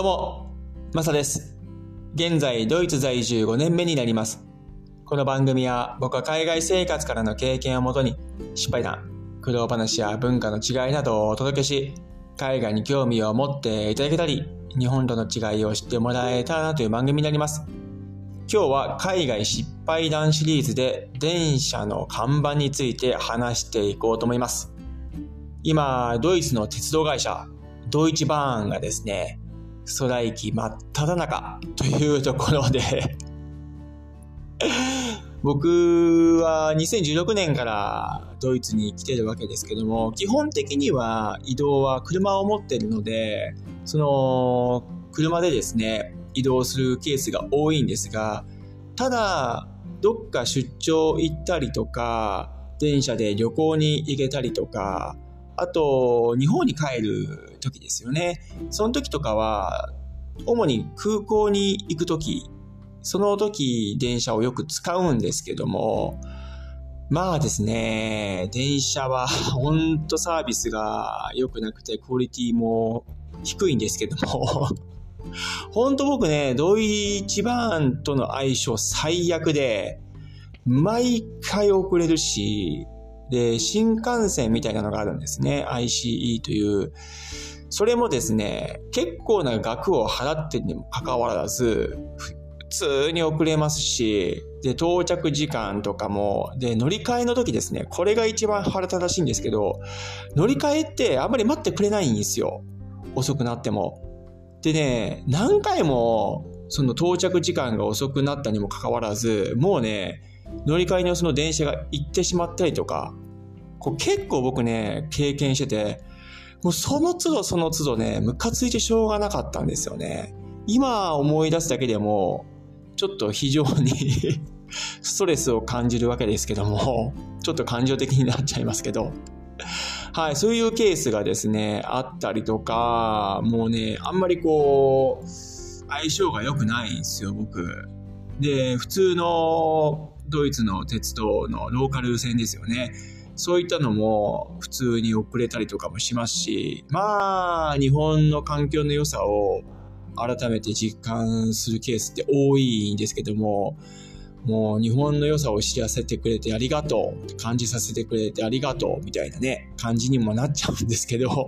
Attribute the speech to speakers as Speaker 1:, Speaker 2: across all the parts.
Speaker 1: どうも、マサです。現在、ドイツ在住5年目になります。この番組は僕は海外生活からの経験をもとに失敗談、苦労話や文化の違いなどをお届けし、海外に興味を持っていただけたり、日本との違いを知ってもらえたらなという番組になります。今日は海外失敗談シリーズで電車の看板について話していこうと思います。今、ドイツの鉄道会社、ドイツバーンがですね、ストライキ真っ只中というところで。僕は2016年からドイツに来てるわけですけども、基本的には移動は車を持ってるので、その車でですね、移動するケースが多いんですが、ただ、どっか出張行ったりとか、電車で旅行に行けたりとか、あと、日本に帰る時ですよね。その時とかは、主に空港に行く時、その時電車をよく使うんですけども、まあですね、電車は 本当サービスが良くなくて、クオリティも低いんですけども、本当僕ね、ドイツバーンとの相性最悪で、毎回遅れるし、で、新幹線みたいなのがあるんですね。ICE という。それもですね、結構な額を払ってにもかかわらず、普通に遅れますし、で、到着時間とかも、で、乗り換えの時ですね、これが一番腹立たしいんですけど、乗り換えってあんまり待ってくれないんですよ。遅くなっても。でね、何回も、その到着時間が遅くなったにもかかわらず、もうね、乗り換えのその電車が行ってしまったりとか、こう結構僕ね、経験してて、もうその都度その都度ね、ムカついてしょうがなかったんですよね。今思い出すだけでも、ちょっと非常に ストレスを感じるわけですけども、ちょっと感情的になっちゃいますけど、はい、そういうケースがですね、あったりとか、もうね、あんまりこう、相性が良くないんですよ、僕。で、普通のドイツの鉄道のローカル線ですよね。そういったのも普通に遅れたりとかもしますし、まあ、日本の環境の良さを改めて実感するケースって多いんですけども、もう日本の良さを知らせてくれてありがとう、感じさせてくれてありがとうみたいなね、感じにもなっちゃうんですけど、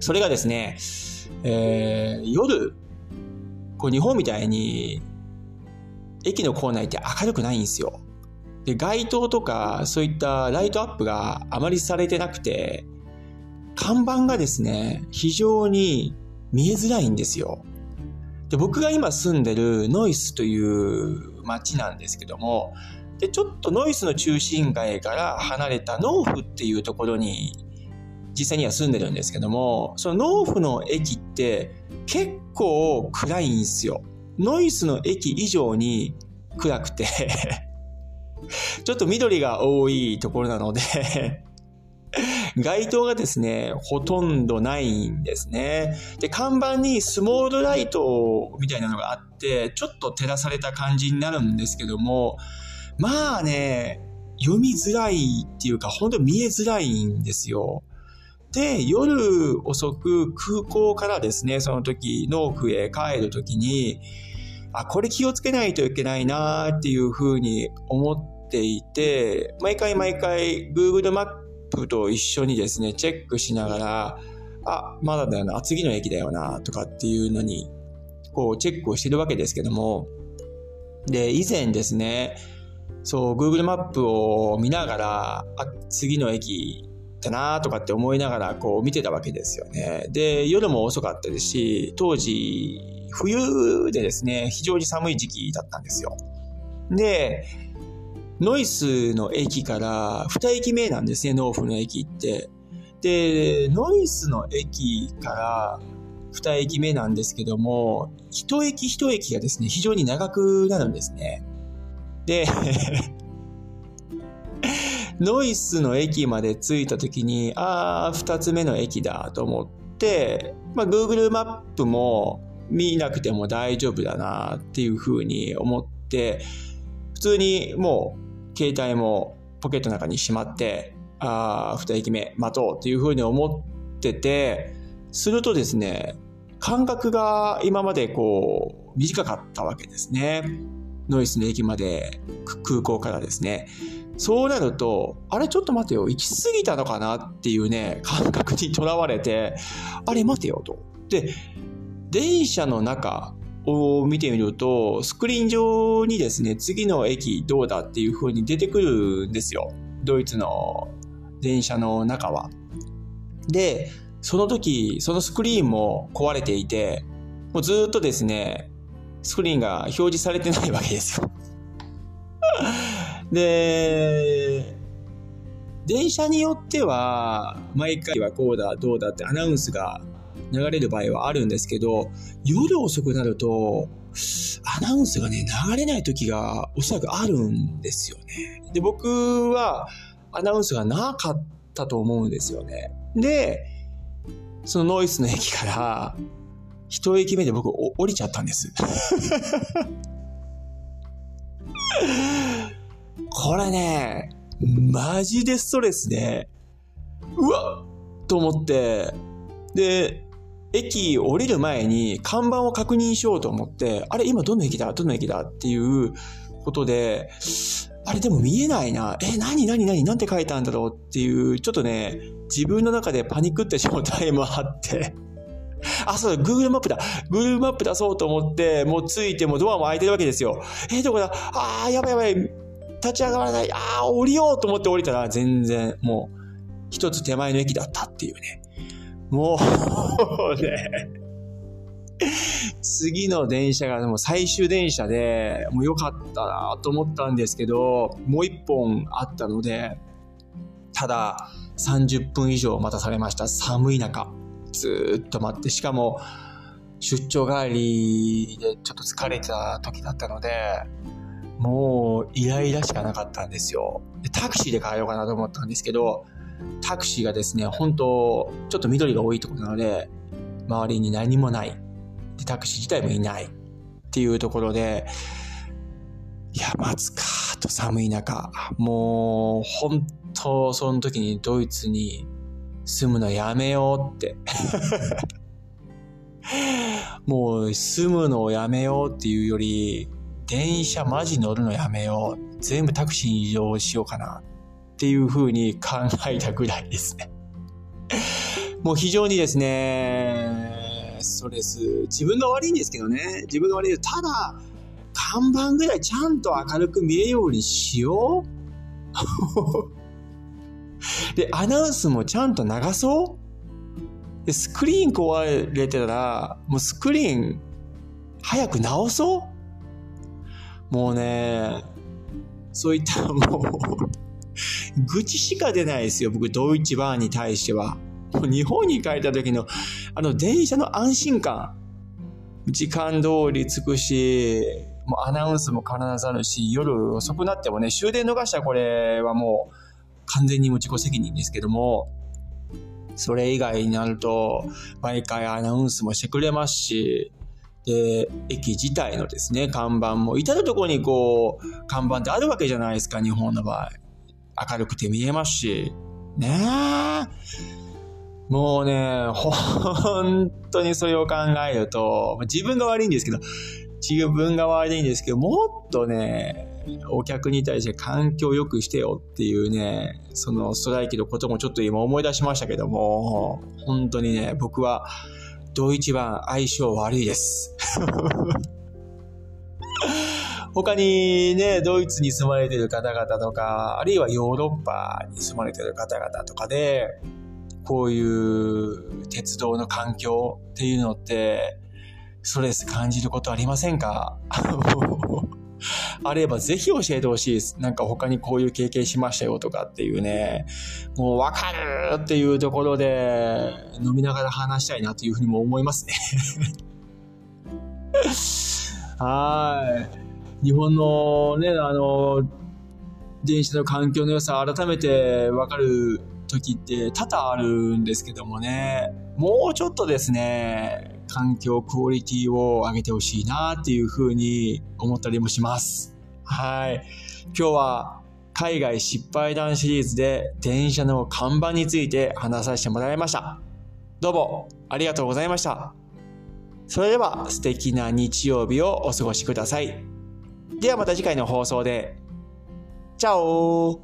Speaker 1: それがですね、えー、夜、こう日本みたいに駅の構内って明るくないんですよ。で、街灯とかそういったライトアップがあまりされてなくて、看板がですね、非常に見えづらいんですよ。で、僕が今住んでるノイスという街なんですけども、で、ちょっとノイスの中心街から離れたノーフっていうところに実際には住んでるんですけども、そのノーフの駅って結構暗いんですよ。ノイスの駅以上に暗くて ちょっと緑が多いところなので 街灯がですね、ほとんどないんですね。で、看板にスモールライトみたいなのがあって、ちょっと照らされた感じになるんですけども、まあね、読みづらいっていうか、本当に見えづらいんですよ。で、夜遅く空港からですね、その時、農夫へ帰る時に、あ、これ気をつけないといけないなっていうふうに思っていて、毎回毎回 Google マップと一緒にですね、チェックしながら、あ、まだだよな、次の駅だよな、とかっていうのに、こうチェックをしてるわけですけども、で、以前ですね、そう、Google マップを見ながら、あ、次の駅だなとかって思いながらこう見てたわけですよね。で、夜も遅かったですし、当時、冬でですね、非常に寒い時期だったんですよ。で、ノイスの駅から2駅目なんですね、ノーフの駅って。で、ノイスの駅から2駅目なんですけども、1駅1駅がですね、非常に長くなるんですね。で、ノイスの駅まで着いた時に、ああ、2つ目の駅だと思って、まあ、Google マップも見なくても大丈夫だなっていうふうに思って、普通にもう携帯もポケットの中にしまって、ああ、2駅目待とうっていうふうに思ってて、するとですね、間隔が今までこう、短かったわけですね。ノイスの駅まで、空港からですね。そうなると、あれちょっと待てよ、行き過ぎたのかなっていうね、感覚にとらわれて、あれ待てよと。で、電車の中を見てみると、スクリーン上にですね、次の駅どうだっていう風に出てくるんですよ。ドイツの電車の中は。で、その時、そのスクリーンも壊れていて、もうずっとですね、スクリーンが表示されてないわけですよ。で、電車によっては、毎回はこうだ、どうだってアナウンスが流れる場合はあるんですけど、夜遅くなると、アナウンスがね、流れない時がおそらくあるんですよね。で、僕はアナウンスがなかったと思うんですよね。で、そのノイスの駅から、一駅目で僕降りちゃったんです。これね、マジでストレスで、うわっと思って、で、駅降りる前に看板を確認しようと思って、あれ今どの駅だ？どの駅だ？っていうことで、あれでも見えないな。え、何何何なんて書いたんだろうっていう、ちょっとね、自分の中でパニックって状態もあってあ、そうだ、Google マップだ。Google マップ出そうと思って、もうついてもドアも開いてるわけですよ。えーどこだ？あー、やばいやばい。立ち上がらない。あー、降りようと思って降りたら、全然、もう、一つ手前の駅だったっていうね。もうね、次の電車がもう最終電車で、もう良かったなと思ったんですけど、もう一本あったので、ただ30分以上待たされました。寒い中。ずっと待って、しかも出張帰りでちょっと疲れた時だったので、もうイライラしかなかったんですよ。でタクシーで帰ろうかなと思ったんですけど、タクシーがですね、本当ちょっと緑が多いところなので、周りに何もない。で、タクシー自体もいない。っていうところで、いや、待つか、と寒い中。もう、本当その時にドイツに住むのやめようって。もう住むのをやめようっていうより、電車マジ乗るのやめよう。全部タクシーに移動しようかな。っていうふうに考えたぐらいですね。もう非常にですね、ストレス、自分が悪いんですけどね、自分が悪いただ、看板ぐらいちゃんと明るく見えるようにしよう で、アナウンスもちゃんと流そうで、スクリーン壊れてたら、もうスクリーン早く直そうもうね、そういったもう愚痴しか出ないですよ、僕、ドイツバーンに対しては。もう日本に帰った時の、あの電車の安心感。時間通り着くし、もうアナウンスも必ずあるし、夜遅くなってもね、終電逃したらこれはもう、完全にも自己責任ですけども、それ以外になると、毎回アナウンスもしてくれますし、で、駅自体のですね、看板も、至るところにこう、看板ってあるわけじゃないですか、日本の場合。明るくて見えますし、ねえ。もうね、本当にそれを考えると、自分が悪いんですけど、自分が悪いんですけど、もっとね、お客に対して環境を良くしてよっていうね、そのストライキのこともちょっと今思い出しましたけども、本当にね、僕は、ドイツ版相性悪いです。他にね、ドイツに住まれてる方々とか、あるいはヨーロッパに住まれてる方々とかで、こういう鉄道の環境っていうのって、ストレス感じることありませんか？あればぜひ教えてほしいです。なんか他にこういう経験しましたよとかっていうね、もうわかるっていうところで飲みながら話したいなというふうにも思いますね はい。日本のね、あの、電車の環境の良さ改めてわかる時って多々あるんですけどもね、もうちょっとですね、環境クオリティを上げてほしいなっていうふうに思ったりもします。はい。今日は海外失敗談シリーズで電車の看板について話させてもらいました。どうもありがとうございました。それでは素敵な日曜日をお過ごしください。ではまた次回の放送で。チャオ